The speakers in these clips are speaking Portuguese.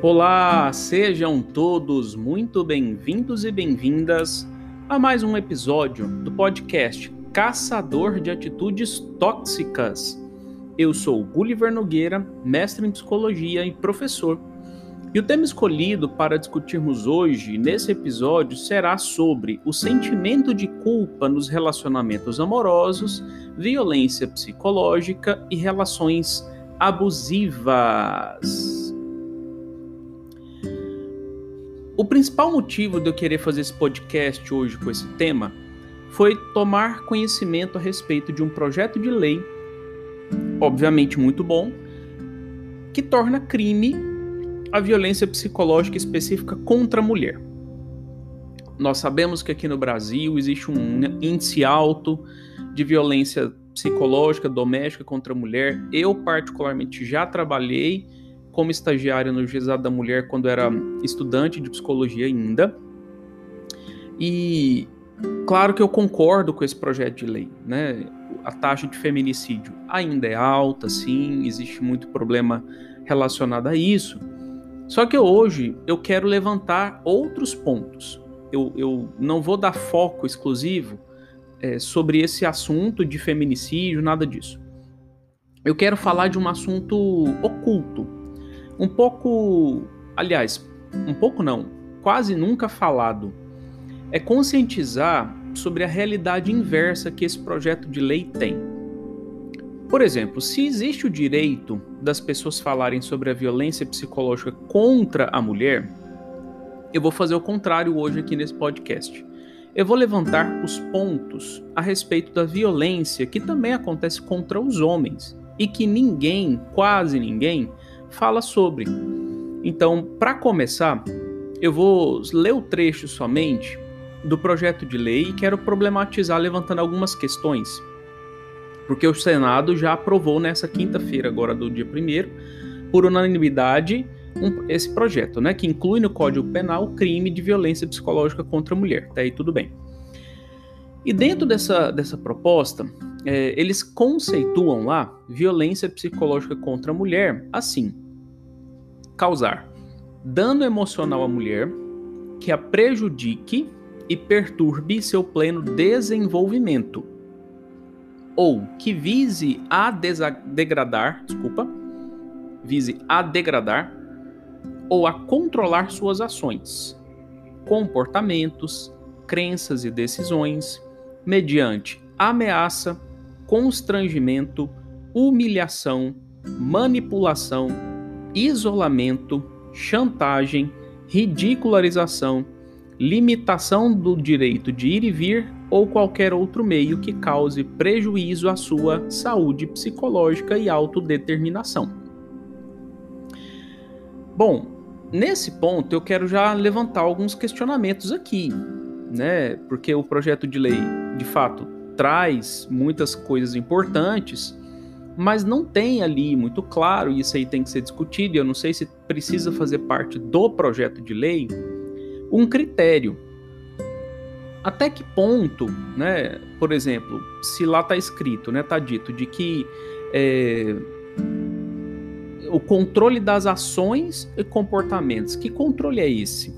Olá, sejam todos muito bem-vindos e bem-vindas a mais um episódio do podcast Caçador de Atitudes Tóxicas. Eu sou Gulliver Nogueira, mestre em psicologia e professor. E o tema escolhido para discutirmos hoje, nesse episódio, será sobre o sentimento de culpa nos relacionamentos amorosos, violência psicológica e relações abusivas. O principal motivo de eu querer fazer esse podcast hoje com esse tema foi tomar conhecimento a respeito de um projeto de lei, obviamente muito bom, que torna crime a violência psicológica específica contra a mulher. Nós sabemos que aqui no Brasil existe um índice alto de violência psicológica doméstica contra a mulher. Eu, particularmente, já trabalhei como estagiário no Juizado da Mulher quando era estudante de psicologia ainda. E claro que eu concordo com esse projeto de lei, né? A taxa de feminicídio ainda é alta, sim, existe muito problema relacionado a isso. Só que hoje eu quero levantar outros pontos. Eu, eu não vou dar foco exclusivo é, sobre esse assunto de feminicídio, nada disso. Eu quero falar de um assunto oculto, um pouco, aliás, um pouco não, quase nunca falado, é conscientizar sobre a realidade inversa que esse projeto de lei tem. Por exemplo, se existe o direito das pessoas falarem sobre a violência psicológica contra a mulher, eu vou fazer o contrário hoje aqui nesse podcast. Eu vou levantar os pontos a respeito da violência que também acontece contra os homens e que ninguém, quase ninguém, fala sobre. Então, para começar, eu vou ler o trecho somente do projeto de lei e quero problematizar levantando algumas questões. Porque o Senado já aprovou nessa quinta-feira, agora do dia 1 por unanimidade, um, esse projeto, né, que inclui no Código Penal o crime de violência psicológica contra a mulher. Até aí tudo bem. E dentro dessa, dessa proposta, é, eles conceituam lá violência psicológica contra a mulher assim: causar dano emocional à mulher que a prejudique e perturbe seu pleno desenvolvimento, ou que vise a degradar, desculpa, vise a degradar ou a controlar suas ações, comportamentos, crenças e decisões mediante ameaça, constrangimento, humilhação, manipulação, isolamento, chantagem, ridicularização, limitação do direito de ir e vir ou qualquer outro meio que cause prejuízo à sua saúde psicológica e autodeterminação. Bom, nesse ponto eu quero já levantar alguns questionamentos aqui, né? Porque o projeto de lei, de fato, traz muitas coisas importantes, mas não tem ali muito claro, e isso aí tem que ser discutido, e eu não sei se precisa fazer parte do projeto de lei, um critério. Até que ponto, né, por exemplo, se lá está escrito, né, está dito de que é, o controle das ações e comportamentos, que controle é esse?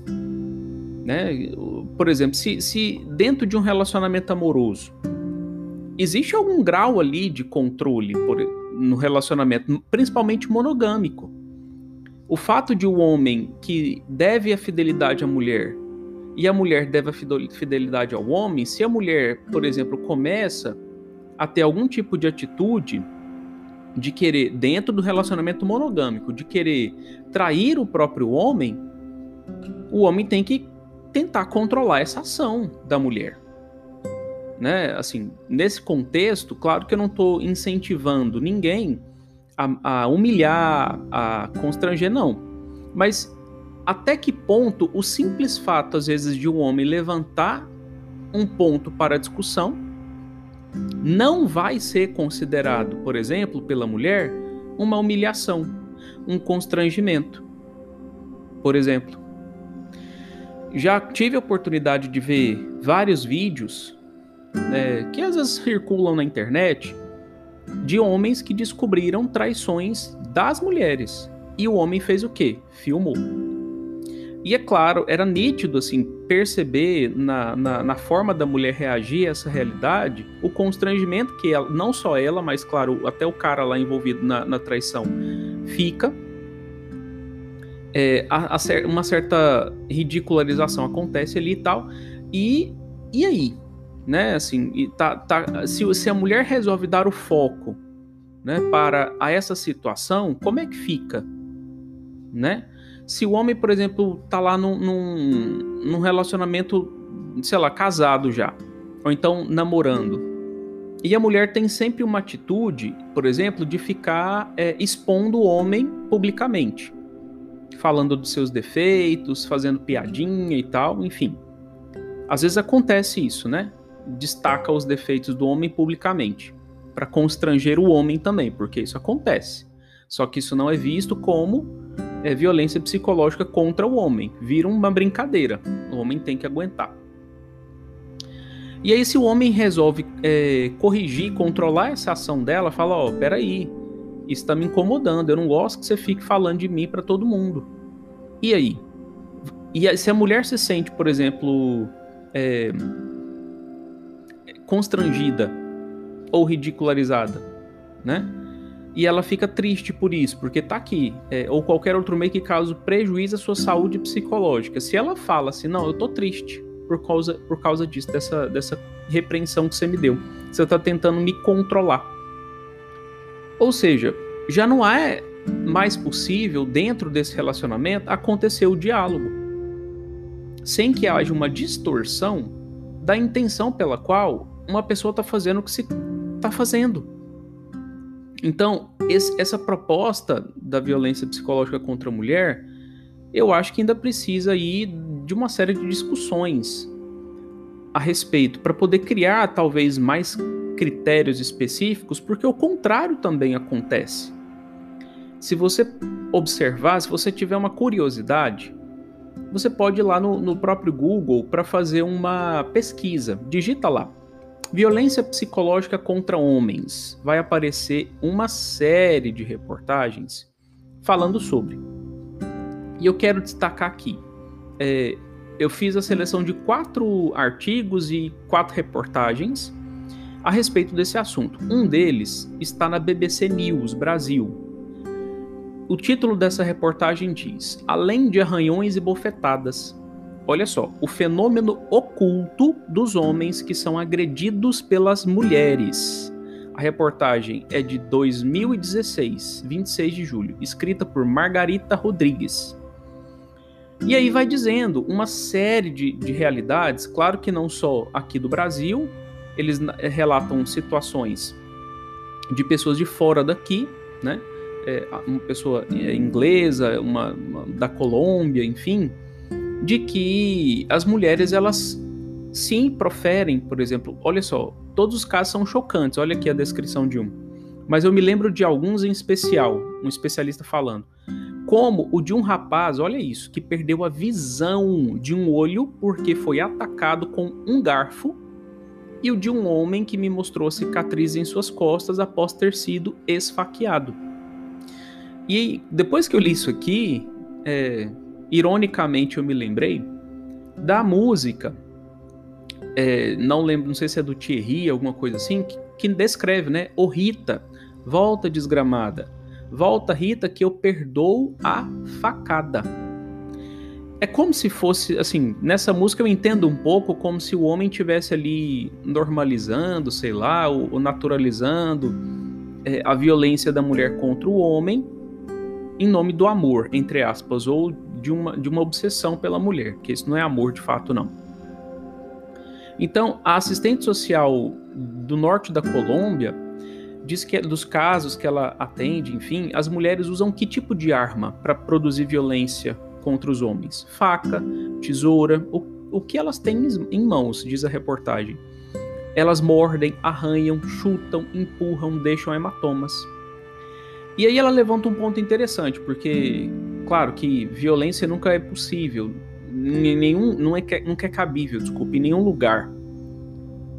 Né? Por exemplo, se, se dentro de um relacionamento amoroso, existe algum grau ali de controle por, no relacionamento, principalmente monogâmico. O fato de o um homem que deve a fidelidade à mulher e a mulher deve a fidelidade ao homem, se a mulher, por exemplo, começa a ter algum tipo de atitude de querer, dentro do relacionamento monogâmico, de querer trair o próprio homem, o homem tem que tentar controlar essa ação da mulher né? Assim, nesse contexto, claro que eu não estou incentivando ninguém a, a, humilhar, a constranger, não. Mas até que ponto o simples fato, às vezes, de um homem levantar um ponto para discussão não vai ser considerado, por exemplo, pela mulher, uma humilhação, um constrangimento. Por exemplo, já tive a oportunidade de ver vários vídeos né, que às vezes circulam na internet de homens que descobriram traições das mulheres. E o homem fez o quê? Filmou. E é claro, era nítido assim perceber na, na, na, forma da mulher reagir a essa realidade o constrangimento que ela, não só ela, mas claro, até o cara lá envolvido na, na traição fica. É, a, a, uma certa ridicularização acontece ali e tal. E, e aí? Né, assim, tá, tá, se, se a mulher resolve dar o foco né, para a essa situação, como é que fica? Né? Se o homem, por exemplo, tá lá num, num, num relacionamento, sei lá, casado já, ou então namorando, e a mulher tem sempre uma atitude, por exemplo, de ficar é, expondo o homem publicamente, falando dos seus defeitos, fazendo piadinha e tal, enfim. Às vezes acontece isso, né? Destaca os defeitos do homem publicamente, para constranger o homem também, porque isso acontece. Só que isso não é visto como é, violência psicológica contra o homem. Vira uma brincadeira. O homem tem que aguentar. E aí, se o homem resolve é, corrigir, controlar essa ação dela, fala: Ó, oh, peraí, isso tá me incomodando. Eu não gosto que você fique falando de mim para todo mundo. E aí? E se a mulher se sente, por exemplo, é, constrangida ou ridicularizada, né? e ela fica triste por isso, porque tá aqui, é, ou qualquer outro meio que cause prejuízo à sua saúde psicológica. Se ela fala assim, não, eu tô triste por causa, por causa disso, dessa, dessa repreensão que você me deu, você tá tentando me controlar. Ou seja, já não é mais possível, dentro desse relacionamento, acontecer o diálogo, sem que haja uma distorção da intenção pela qual uma pessoa está fazendo o que se está fazendo. Então, esse, essa proposta da violência psicológica contra a mulher, eu acho que ainda precisa aí de uma série de discussões a respeito para poder criar talvez mais critérios específicos, porque o contrário também acontece. Se você observar, se você tiver uma curiosidade, você pode ir lá no, no próprio Google para fazer uma pesquisa. Digita lá Violência psicológica contra homens. Vai aparecer uma série de reportagens falando sobre. E eu quero destacar aqui. É, eu fiz a seleção de quatro artigos e quatro reportagens a respeito desse assunto. Um deles está na BBC News Brasil. O título dessa reportagem diz: Além de arranhões e bofetadas, Olha só, o fenômeno oculto dos homens que são agredidos pelas mulheres. A reportagem é de 2016, 26 de julho, escrita por Margarita Rodrigues. E aí vai dizendo uma série de, de realidades, claro que não só aqui do Brasil, eles relatam situações de pessoas de fora daqui, né? É, uma pessoa é, inglesa, uma, uma da Colômbia, enfim, de que as mulheres elas sim proferem, por exemplo, olha só, todos os casos são chocantes, olha aqui a descrição de um. Mas eu me lembro de alguns em especial, um especialista falando. Como o de um rapaz, olha isso, que perdeu a visão de um olho porque foi atacado com um garfo, e o de um homem que me mostrou cicatriz em suas costas após ter sido esfaqueado. E depois que eu li isso aqui, é, ironicamente eu me lembrei da música, é, não lembro, não sei se é do Thierry, alguma coisa assim, que, que descreve, né? O Rita, volta desgramada, volta Rita que eu perdoo a facada. É como se fosse, assim, nessa música eu entendo um pouco como se o homem tivesse ali normalizando, sei lá, ou, ou naturalizando é, a violência da mulher contra o homem em nome do amor, entre aspas, ou de uma, de uma obsessão pela mulher, que isso não é amor de fato, não. Então, a assistente social do norte da Colômbia diz que dos casos que ela atende, enfim, as mulheres usam que tipo de arma para produzir violência contra os homens? Faca, tesoura, o, o que elas têm em mãos, diz a reportagem. Elas mordem, arranham, chutam, empurram, deixam hematomas. E aí ela levanta um ponto interessante, porque claro que violência nunca é possível, nenhum, não é, nunca é cabível, desculpe, em nenhum lugar.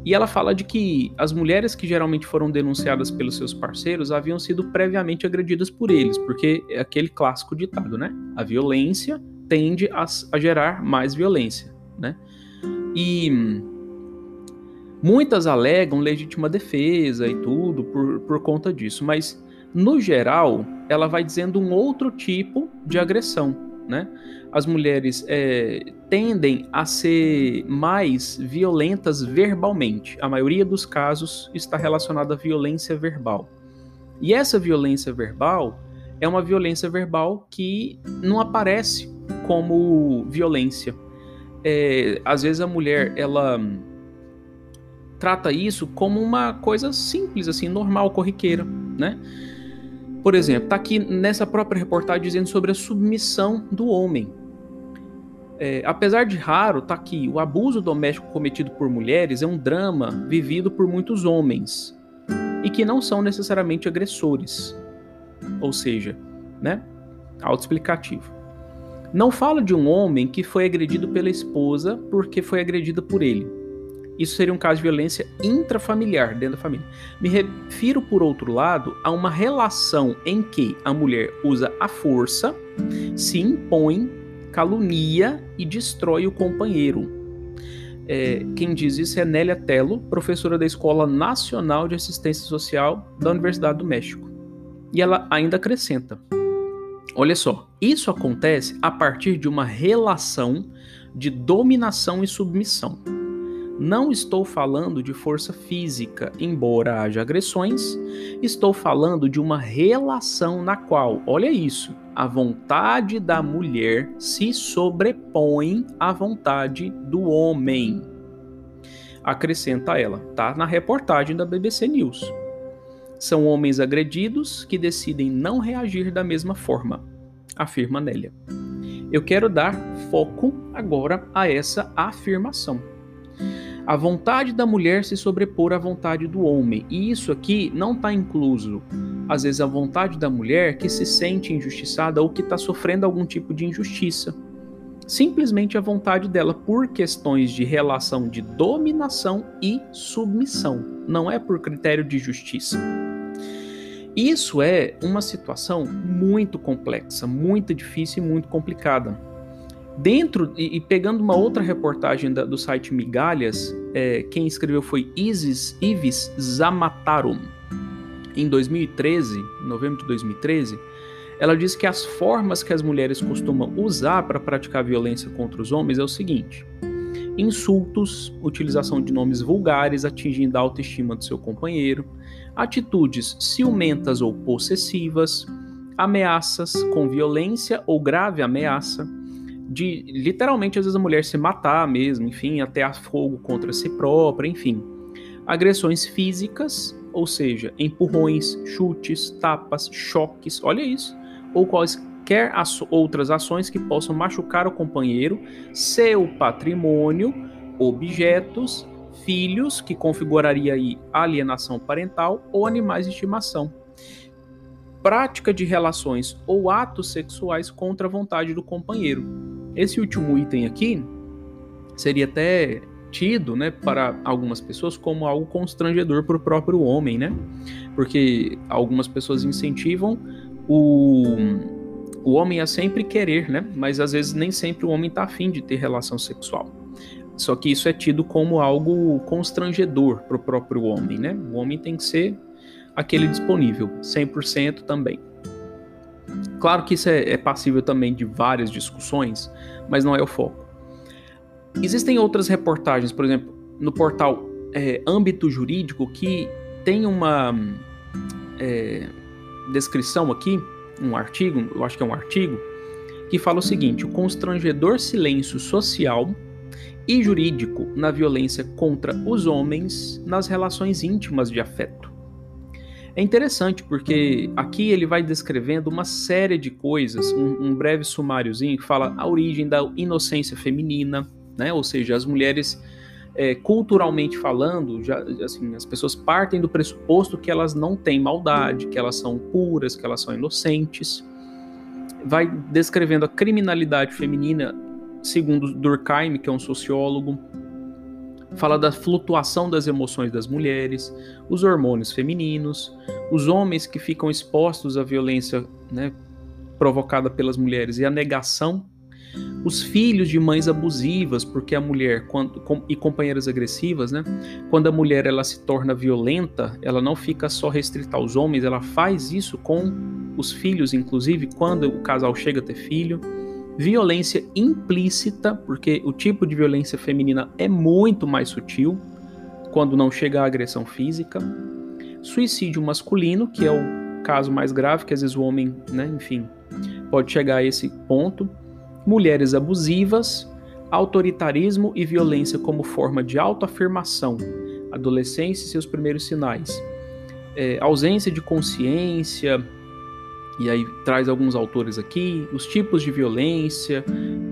E ela fala de que as mulheres que geralmente foram denunciadas pelos seus parceiros haviam sido previamente agredidas por eles, porque é aquele clássico ditado, né? A violência tende a, a gerar mais violência, né? E muitas alegam legítima defesa e tudo por, por conta disso, mas no geral ela vai dizendo um outro tipo de agressão, né? As mulheres é, tendem a ser mais violentas verbalmente. A maioria dos casos está relacionada à violência verbal. E essa violência verbal é uma violência verbal que não aparece como violência. É, às vezes a mulher ela trata isso como uma coisa simples, assim, normal, corriqueira, né? Por exemplo, está aqui nessa própria reportagem dizendo sobre a submissão do homem. É, apesar de raro, está aqui: o abuso doméstico cometido por mulheres é um drama vivido por muitos homens e que não são necessariamente agressores. Ou seja, né? Autoexplicativo. Não fala de um homem que foi agredido pela esposa porque foi agredida por ele. Isso seria um caso de violência intrafamiliar dentro da família. Me refiro, por outro lado, a uma relação em que a mulher usa a força, se impõe calunia e destrói o companheiro. É, quem diz isso é Nélia Tello, professora da Escola Nacional de Assistência Social da Universidade do México. E ela ainda acrescenta: olha só, isso acontece a partir de uma relação de dominação e submissão. Não estou falando de força física, embora haja agressões, estou falando de uma relação na qual, olha isso, a vontade da mulher se sobrepõe à vontade do homem. Acrescenta ela, tá na reportagem da BBC News. São homens agredidos que decidem não reagir da mesma forma, afirma Nélia. Eu quero dar foco agora a essa afirmação a vontade da mulher se sobrepor à vontade do homem. E isso aqui não está incluso, às vezes, a vontade da mulher que se sente injustiçada ou que está sofrendo algum tipo de injustiça. Simplesmente a vontade dela por questões de relação de dominação e submissão, não é por critério de justiça. Isso é uma situação muito complexa, muito difícil e muito complicada. Dentro, e, e, pegando uma outra reportagem da, do site Migalhas, é, quem escreveu foi Isis Ives Zamatarum. Em 2013, em novembro de 2013, ela diz que as formas que as mulheres costumam usar para praticar violência contra os homens é o seguinte: insultos, utilização de nomes vulgares atingindo a autoestima do seu companheiro, atitudes ciumentas ou possessivas, ameaças com violência ou grave ameaça de literalmente às vezes a mulher se matar mesmo, enfim, até a fogo contra si própria, enfim. Agressões físicas, ou seja, empurrões, chutes, tapas, choques, olha isso, ou quaisquer aço outras ações que possam machucar o companheiro, seu patrimônio, objetos, filhos, que configuraria aí alienação parental, ou animais de estimação. Prática de relações ou atos sexuais contra a vontade do companheiro esse último item aqui seria até tido, né, para algumas pessoas como algo constrangedor para o próprio homem, né? Porque algumas pessoas incentivam o, o homem a sempre querer, né? Mas às vezes nem sempre o homem está afim de ter relação sexual. Só que isso é tido como algo constrangedor para o próprio homem, né? O homem tem que ser aquele disponível, 100% também. Claro que isso é, é passível também de várias discussões, mas não é o foco. Existem outras reportagens, por exemplo, no portal é, Âmbito Jurídico, que tem uma é, descrição aqui, um artigo, eu acho que é um artigo, que fala o seguinte: o constrangedor silêncio social e jurídico na violência contra os homens nas relações íntimas de afeto. É interessante porque aqui ele vai descrevendo uma série de coisas, um, um breve sumáriozinho que fala a origem da inocência feminina, né? Ou seja, as mulheres é, culturalmente falando, já, assim, as pessoas partem do pressuposto que elas não têm maldade, que elas são puras, que elas são inocentes. Vai descrevendo a criminalidade feminina, segundo Durkheim, que é um sociólogo. Fala da flutuação das emoções das mulheres, os hormônios femininos, os homens que ficam expostos à violência né, provocada pelas mulheres e a negação os filhos de mães abusivas, porque a mulher quando, com, e companheiras agressivas, né? Quando a mulher ela se torna violenta, ela não fica só restrita aos homens, ela faz isso com os filhos, inclusive quando o casal chega a ter filho. Violência implícita, porque o tipo de violência feminina é muito mais sutil quando não chega à agressão física. Suicídio masculino, que é o caso mais grave, que às vezes o homem, né, enfim, pode chegar a esse ponto. Mulheres abusivas, autoritarismo e violência como forma de autoafirmação, adolescência e seus primeiros sinais, é, ausência de consciência, e aí traz alguns autores aqui, os tipos de violência,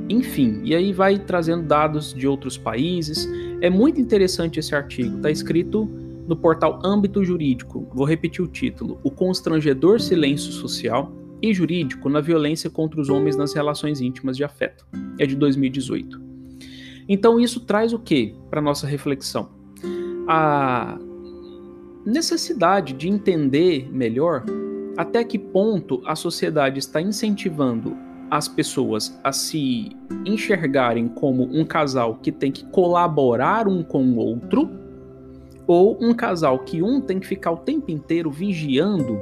enfim, e aí vai trazendo dados de outros países. É muito interessante esse artigo, está escrito no portal Âmbito Jurídico. Vou repetir o título: O Constrangedor Silêncio Social e jurídico na violência contra os homens nas relações íntimas de afeto. É de 2018. Então isso traz o que para nossa reflexão? A necessidade de entender melhor até que ponto a sociedade está incentivando as pessoas a se enxergarem como um casal que tem que colaborar um com o outro, ou um casal que um tem que ficar o tempo inteiro vigiando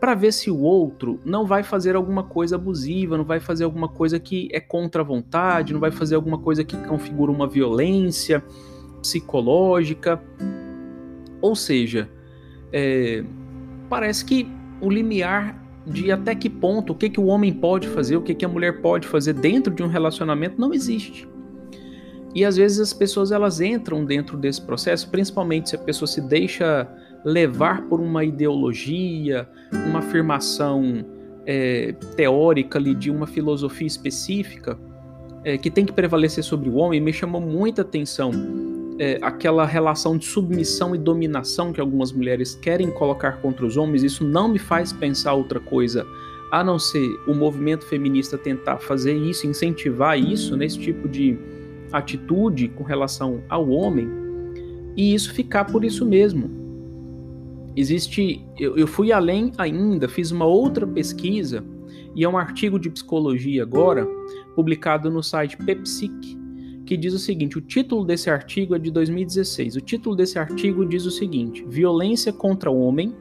para ver se o outro não vai fazer alguma coisa abusiva, não vai fazer alguma coisa que é contra a vontade, não vai fazer alguma coisa que configura uma violência psicológica. Ou seja, é, parece que o limiar de até que ponto, o que, que o homem pode fazer, o que, que a mulher pode fazer dentro de um relacionamento não existe. E às vezes as pessoas elas entram dentro desse processo, principalmente se a pessoa se deixa levar por uma ideologia, uma afirmação é, teórica ali de uma filosofia específica é, que tem que prevalecer sobre o homem, me chamou muita atenção é, aquela relação de submissão e dominação que algumas mulheres querem colocar contra os homens. Isso não me faz pensar outra coisa a não ser o movimento feminista tentar fazer isso, incentivar isso, nesse tipo de atitude com relação ao homem, e isso ficar por isso mesmo Existe, eu, eu fui além ainda, fiz uma outra pesquisa e é um artigo de psicologia agora, publicado no site Pepsic, que diz o seguinte: o título desse artigo é de 2016. O título desse artigo diz o seguinte: Violência contra o homem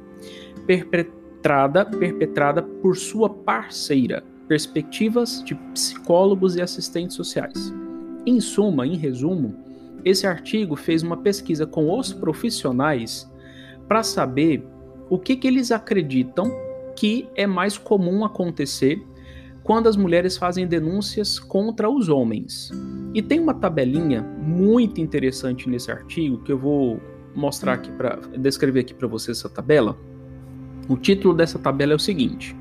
perpetrada, perpetrada por sua parceira. Perspectivas de psicólogos e assistentes sociais. Em suma, em resumo, esse artigo fez uma pesquisa com os profissionais para saber o que, que eles acreditam que é mais comum acontecer quando as mulheres fazem denúncias contra os homens. E tem uma tabelinha muito interessante nesse artigo que eu vou mostrar aqui para descrever aqui para vocês essa tabela. O título dessa tabela é o seguinte: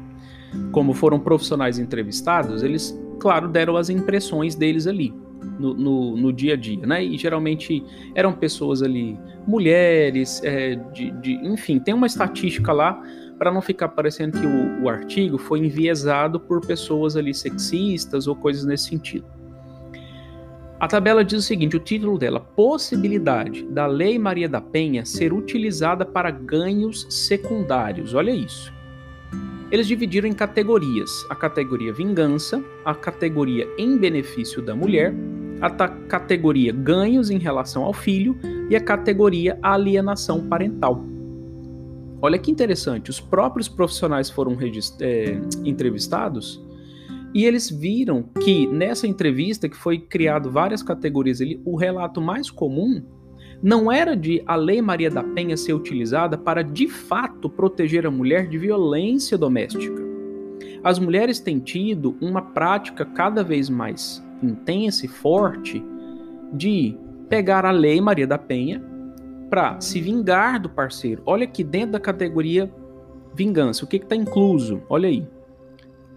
como foram profissionais entrevistados, eles, claro, deram as impressões deles ali no, no, no, dia a dia, né? E geralmente eram pessoas ali, mulheres, é, de, de, enfim, tem uma estatística lá para não ficar parecendo que o, o artigo foi enviesado por pessoas ali sexistas ou coisas nesse sentido. A tabela diz o seguinte: o título dela, Possibilidade da Lei Maria da Penha ser utilizada para ganhos secundários. Olha isso. Eles dividiram em categorias: a categoria vingança, a categoria em benefício da mulher, a categoria ganhos em relação ao filho e a categoria alienação parental. Olha que interessante, os próprios profissionais foram é, entrevistados e eles viram que nessa entrevista, que foi criado várias categorias ali, o relato mais comum não era de a Lei Maria da Penha ser utilizada para de fato proteger a mulher de violência doméstica. As mulheres têm tido uma prática cada vez mais intensa e forte de pegar a Lei Maria da Penha para se vingar do parceiro. Olha aqui dentro da categoria vingança, o que está incluso? Olha aí.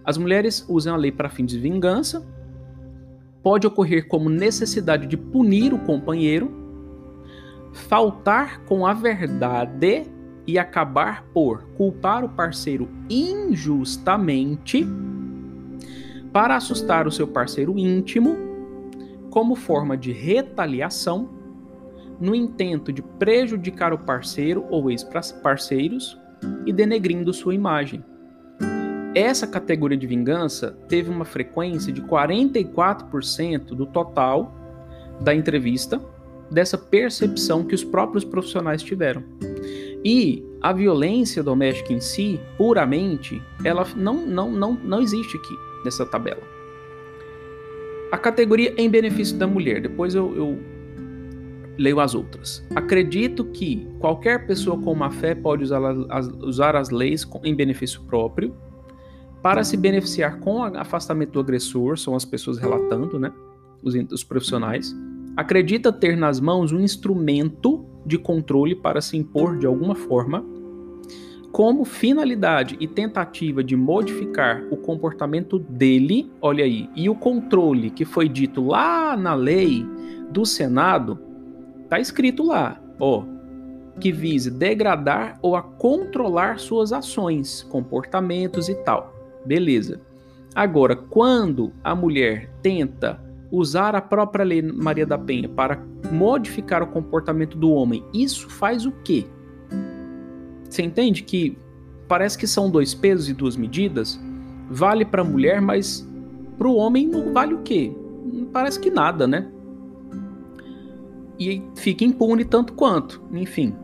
As mulheres usam a lei para fins de vingança, pode ocorrer como necessidade de punir o companheiro faltar com a verdade e acabar por culpar o parceiro injustamente para assustar o seu parceiro íntimo como forma de retaliação, no intento de prejudicar o parceiro ou ex-parceiros e denegrindo sua imagem. Essa categoria de vingança teve uma frequência de 44% do total da entrevista, dessa percepção que os próprios profissionais tiveram. E a violência doméstica em si, puramente, ela não, não, não, não existe aqui nessa tabela. A categoria em benefício da mulher, depois eu, eu leio as outras. Acredito que qualquer pessoa com má fé pode usar as, usar as leis em benefício próprio para se beneficiar com o afastamento do agressor, são as pessoas relatando, né? Os, os profissionais. Acredita ter nas mãos um instrumento de controle para se impor de alguma forma, como finalidade e tentativa de modificar o comportamento dele, olha aí, e o controle que foi dito lá na lei do Senado, tá escrito lá, ó, que vise degradar ou a controlar suas ações, comportamentos e tal. Beleza. Agora, quando a mulher tenta usar a própria lei Maria da Penha para modificar o comportamento do homem, isso faz o quê? Você entende que parece que são dois pesos e duas medidas? Vale para a mulher, mas para o homem não vale o quê? Parece que nada, né? E fica impune tanto quanto, enfim.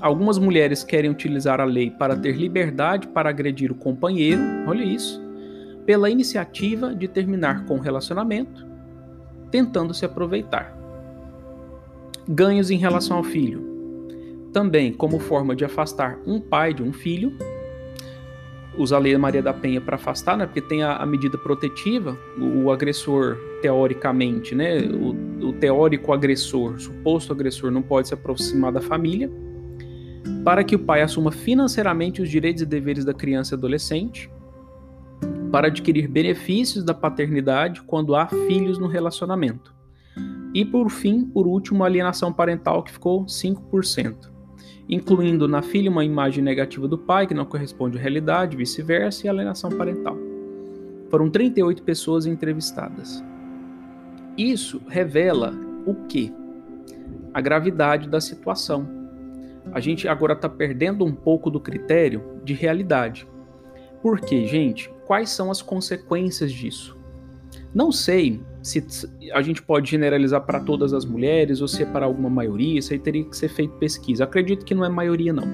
Algumas mulheres querem utilizar a lei para ter liberdade para agredir o companheiro, olha isso, pela iniciativa de terminar com o relacionamento, tentando se aproveitar. Ganhos em relação ao filho. Também como forma de afastar um pai de um filho, usa a lei Maria da Penha para afastar, né? Porque tem a, a medida protetiva, o, o, agressor, teoricamente, né? O, o teórico agressor, suposto agressor, não pode se aproximar da família, para que o pai assuma financeiramente os direitos e deveres da criança e adolescente, para adquirir benefícios da paternidade quando há filhos no relacionamento. E por fim, por último, a alienação parental que ficou 5%, incluindo na filha uma imagem negativa do pai que não corresponde à realidade, vice-versa, e alienação parental. Foram 38 pessoas entrevistadas. Isso revela o que? A gravidade da situação. A gente agora está perdendo um pouco do critério de realidade. Por quê, gente? quais são as consequências disso. Não sei se a gente pode generalizar para todas as mulheres ou se é para alguma maioria, isso aí teria que ser feito pesquisa. Acredito que não é maioria, não.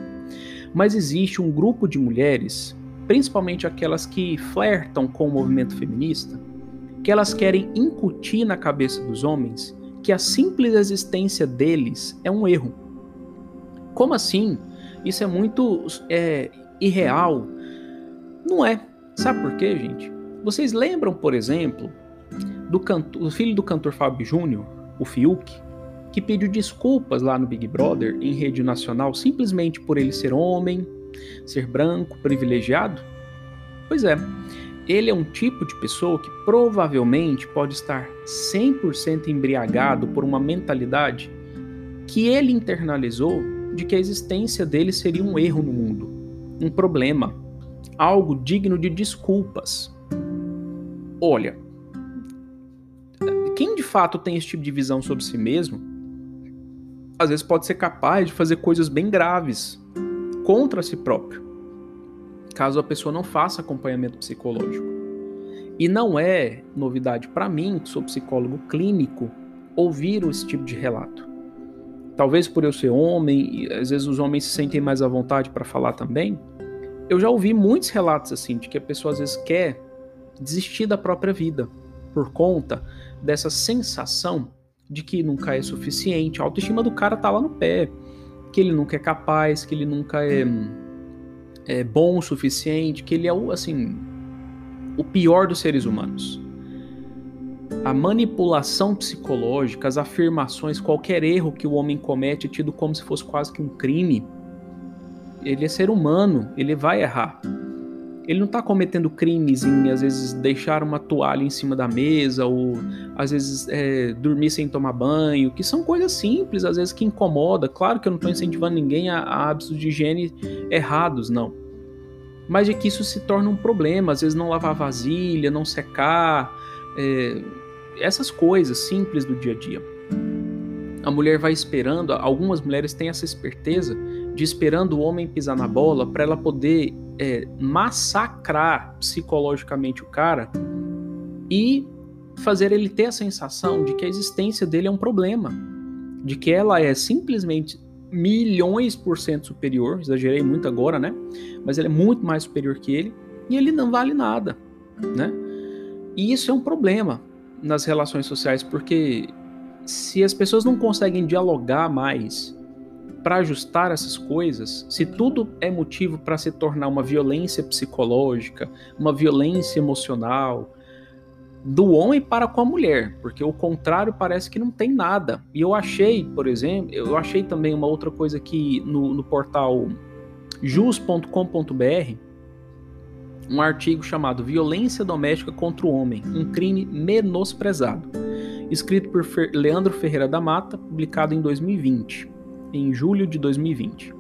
Mas existe um grupo de mulheres, principalmente aquelas que flertam com o movimento feminista, que elas querem incutir na cabeça dos homens que a simples existência deles é um erro. Como assim? Isso é muito é, irreal. Não é. Sabe por quê, gente? Vocês lembram, por exemplo, do, canto, do filho do cantor Fábio Júnior, o Fiuk, que pediu desculpas lá no Big Brother em rede nacional simplesmente por ele ser homem, ser branco, privilegiado? Pois é, ele é um tipo de pessoa que provavelmente pode estar 100% embriagado por uma mentalidade que ele internalizou de que a existência dele seria um erro no mundo, um problema, algo digno de desculpas. Olha, quem de fato tem esse tipo de visão sobre si mesmo, às vezes pode ser capaz de fazer coisas bem graves contra si próprio, caso a pessoa não faça acompanhamento psicológico. E não é novidade para mim, que sou psicólogo clínico, ouvir esse tipo de relato. Talvez por eu ser homem, e às vezes os homens se sentem mais à vontade para falar também, eu já ouvi muitos relatos assim de que a pessoa às vezes quer desistir da própria vida por conta dessa sensação de que nunca é suficiente. A autoestima do cara tá lá no pé, que ele nunca é capaz, que ele nunca é, é bom o suficiente, que ele é o assim o pior dos seres humanos. A manipulação psicológica, as afirmações, qualquer erro que o homem comete é tido como se fosse quase que um crime ele é ser humano, ele vai errar. Ele não está cometendo crimes em, às vezes, deixar uma toalha em cima da mesa, ou às vezes é, dormir sem tomar banho, que são coisas simples, às vezes que incomoda. Claro que eu não estou incentivando ninguém a, a hábitos de higiene errados, não. Mas de que isso se torna um problema, às vezes não lavar vasilha, não secar, é, essas coisas simples do dia a dia. a mulher vai esperando, algumas mulheres têm essa esperteza de esperando o homem pisar na bola para ela poder é, massacrar psicologicamente o cara e fazer ele ter a sensação de que a existência dele é um problema, de que ela é simplesmente milhões por cento superior, exagerei muito agora, né? Mas ela é muito mais superior que ele e ele não vale nada, né? E isso é um problema nas relações sociais, porque se as pessoas não conseguem dialogar mais para ajustar essas coisas, se tudo é motivo para se tornar uma violência psicológica, uma violência emocional, do homem para com a mulher, porque o contrário parece que não tem nada. E eu achei, por exemplo, eu achei também uma outra coisa aqui no, no portal jus.com.br, um artigo chamado Violência Doméstica contra o Homem, um crime menosprezado, escrito por Leandro Ferreira da Mata, publicado em 2020, em julho de 2020.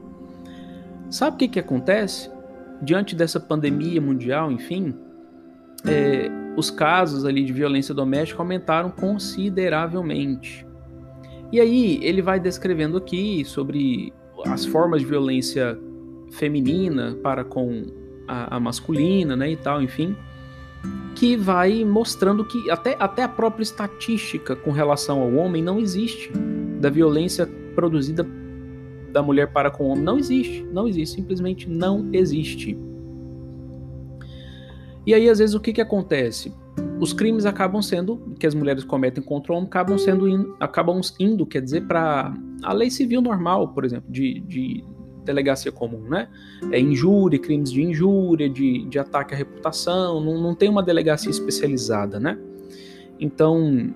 Sabe o que, que acontece? Diante dessa pandemia mundial, enfim, é, os casos ali de violência doméstica aumentaram consideravelmente. E aí ele vai descrevendo aqui sobre as formas de violência feminina para com a, a masculina, né, e tal, enfim, que vai mostrando que até, até a própria estatística com relação ao homem não existe, da violência produzida da mulher para com o homem não existe, não existe, simplesmente não existe. E aí, às vezes, o que, que acontece? Os crimes acabam sendo, que as mulheres cometem contra o homem, acabam sendo, in, acabam indo, quer dizer, para a lei civil normal, por exemplo, de, de delegacia comum, né? É injúria, crimes de injúria, de, de ataque à reputação, não, não tem uma delegacia especializada, né? Então,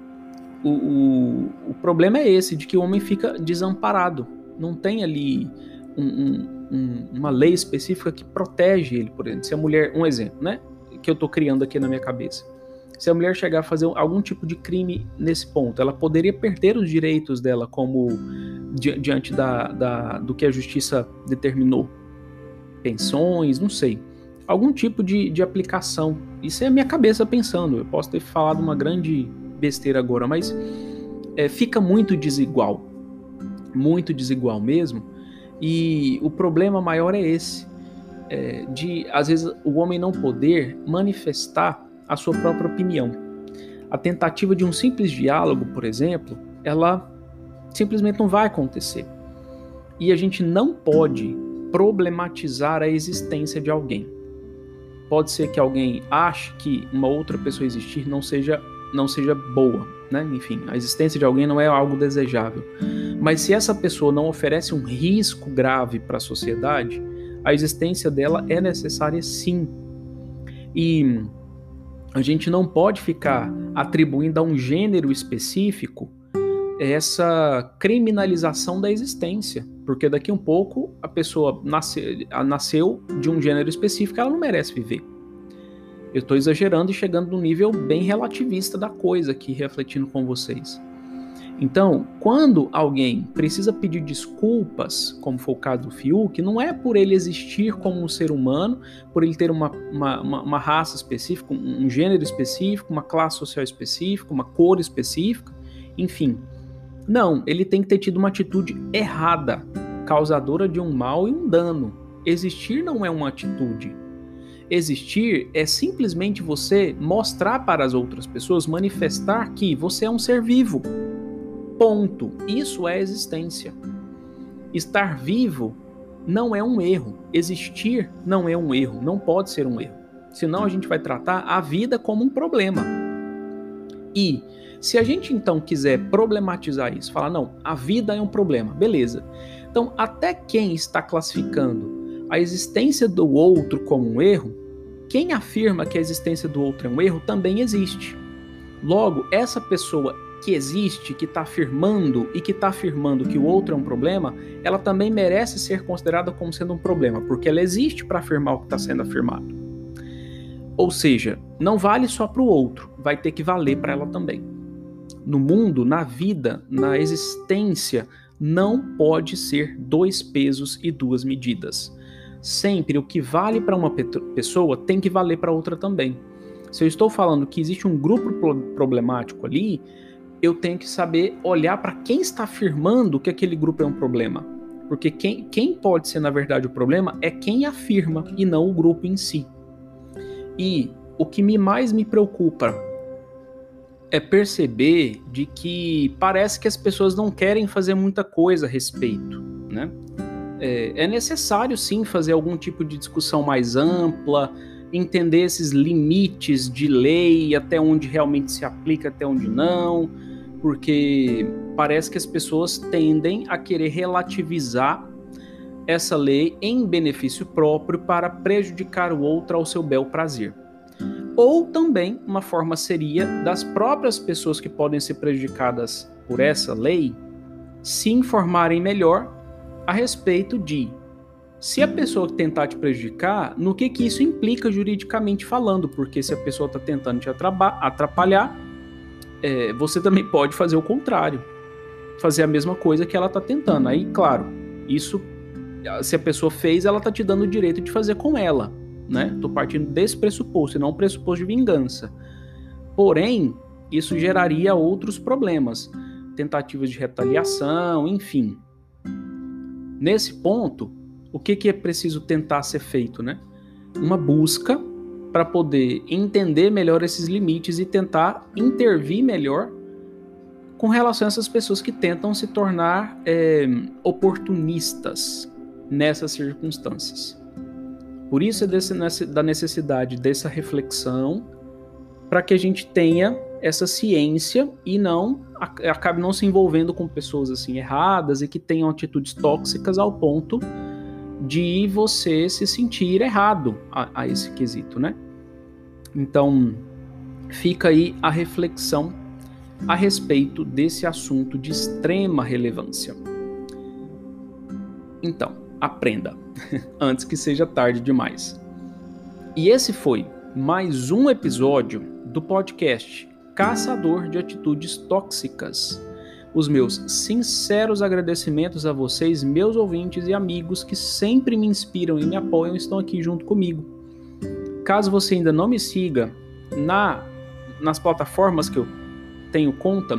o, o, o, problema é esse, de que o homem fica desamparado. Não tem ali um, um, uma lei específica que protege ele, por exemplo. Se a mulher, um exemplo, né? que eu estou criando aqui na minha cabeça. Se a mulher chegar a fazer algum tipo de crime nesse ponto, ela poderia perder os direitos dela como di diante da, da, do que a justiça determinou. Pensões, não sei. Algum tipo de, de aplicação. Isso é a minha cabeça pensando. Eu posso ter falado uma grande besteira agora, mas é, fica muito desigual. Muito desigual mesmo. E o problema maior é esse é, de, às vezes, o homem não poder manifestar a sua própria opinião. A tentativa de um simples diálogo, por exemplo, ela simplesmente não vai acontecer. E a gente não pode problematizar a existência de alguém. Pode ser que alguém ache que uma outra pessoa existir não seja não seja boa, né? Enfim, a existência de alguém não é algo desejável. Mas se essa pessoa não oferece um risco grave para a sociedade, a existência dela é necessária sim. E a gente não pode ficar atribuindo a um gênero específico essa criminalização da existência, porque daqui um pouco a pessoa nasce, nasceu de um gênero específico, ela não merece viver. Eu estou exagerando e chegando num nível bem relativista da coisa aqui, refletindo com vocês. Então, quando alguém precisa pedir desculpas, como foi o caso do Fiuk, não é por ele existir como um ser humano, por ele ter uma, uma, uma, uma raça específica, um gênero específico, uma classe social específica, uma cor específica, enfim. Não, ele tem que ter tido uma atitude errada, causadora de um mal e um dano. Existir não é uma atitude. Existir é simplesmente você mostrar para as outras pessoas, manifestar que você é um ser vivo Ponto. Isso é existência. Estar vivo não é um erro. Existir não é um erro. Não pode ser um erro. Senão a gente vai tratar a vida como um problema. E se a gente então quiser problematizar isso, falar, não, a vida é um problema, beleza. Então, até quem está classificando a existência do outro como um erro, quem afirma que a existência do outro é um erro também existe. Logo, essa pessoa que existe, que está afirmando e que está afirmando que o outro é um problema, ela também merece ser considerada como sendo um problema, porque ela existe para afirmar o que está sendo afirmado. Ou seja, não vale só para o outro, vai ter que valer para ela também. No mundo, na vida, na existência, não pode ser dois pesos e duas medidas. Sempre o que vale para uma pessoa tem que valer para outra também. Se eu estou falando que existe um grupo problemático ali, eu tenho que saber olhar para quem está afirmando que aquele grupo é um problema. Porque quem, quem pode ser, na verdade, o problema é quem afirma e não o grupo em si. E o que me mais me preocupa é perceber de que parece que as pessoas não querem fazer muita coisa a respeito, né? É, é necessário sim fazer algum tipo de discussão mais ampla, entender esses limites de lei, até onde realmente se aplica, até onde não, porque parece que as pessoas tendem a querer relativizar essa lei em benefício próprio para prejudicar o outro ao seu bel prazer. Ou também uma forma seria das próprias pessoas que podem ser prejudicadas por essa lei se informarem melhor a respeito de se a pessoa tentar te prejudicar, no que, que isso implica juridicamente falando, porque se a pessoa está tentando te atrapalhar, é, você também pode fazer o contrário, fazer a mesma coisa que ela está tentando. Aí, claro, isso, se a pessoa fez, ela está te dando o direito de fazer com ela, né? Tô partindo desse pressuposto, e não um pressuposto de vingança. Porém, isso geraria outros problemas, tentativas de retaliação, enfim. Nesse ponto, o que, que é preciso tentar ser feito, né? Uma busca para poder entender melhor esses limites e tentar intervir melhor com relação a essas pessoas que tentam se tornar é, oportunistas nessas circunstâncias. Por isso é desse, da necessidade dessa reflexão para que a gente tenha essa ciência e não acabe não se envolvendo com pessoas assim erradas e que tenham atitudes tóxicas ao ponto de você se sentir errado a, a esse quesito, né? Então, fica aí a reflexão a respeito desse assunto de extrema relevância. Então, aprenda antes que seja tarde demais. E esse foi mais um episódio do podcast Caçador de Atitudes Tóxicas os meus sinceros agradecimentos a vocês, meus ouvintes e amigos que sempre me inspiram e me apoiam estão aqui junto comigo. Caso você ainda não me siga na nas plataformas que eu tenho conta,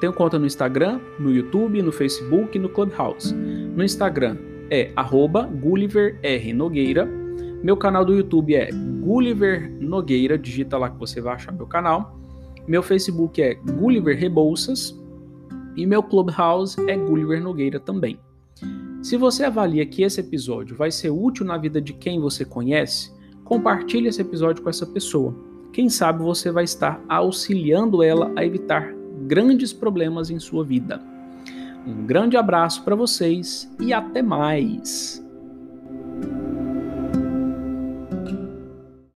tenho conta no Instagram, no YouTube, no Facebook e no Clubhouse. No Instagram é @gulliverrnogueira. Meu canal do YouTube é Gulliver Nogueira, digita lá que você vai achar meu canal. Meu Facebook é Gulliver Rebouças e meu Clubhouse é Gulliver Nogueira também. Se você avalia que esse episódio vai ser útil na vida de quem você conhece, compartilhe esse episódio com essa pessoa. Quem sabe você vai estar auxiliando ela a evitar grandes problemas em sua vida. Um grande abraço para vocês e até mais!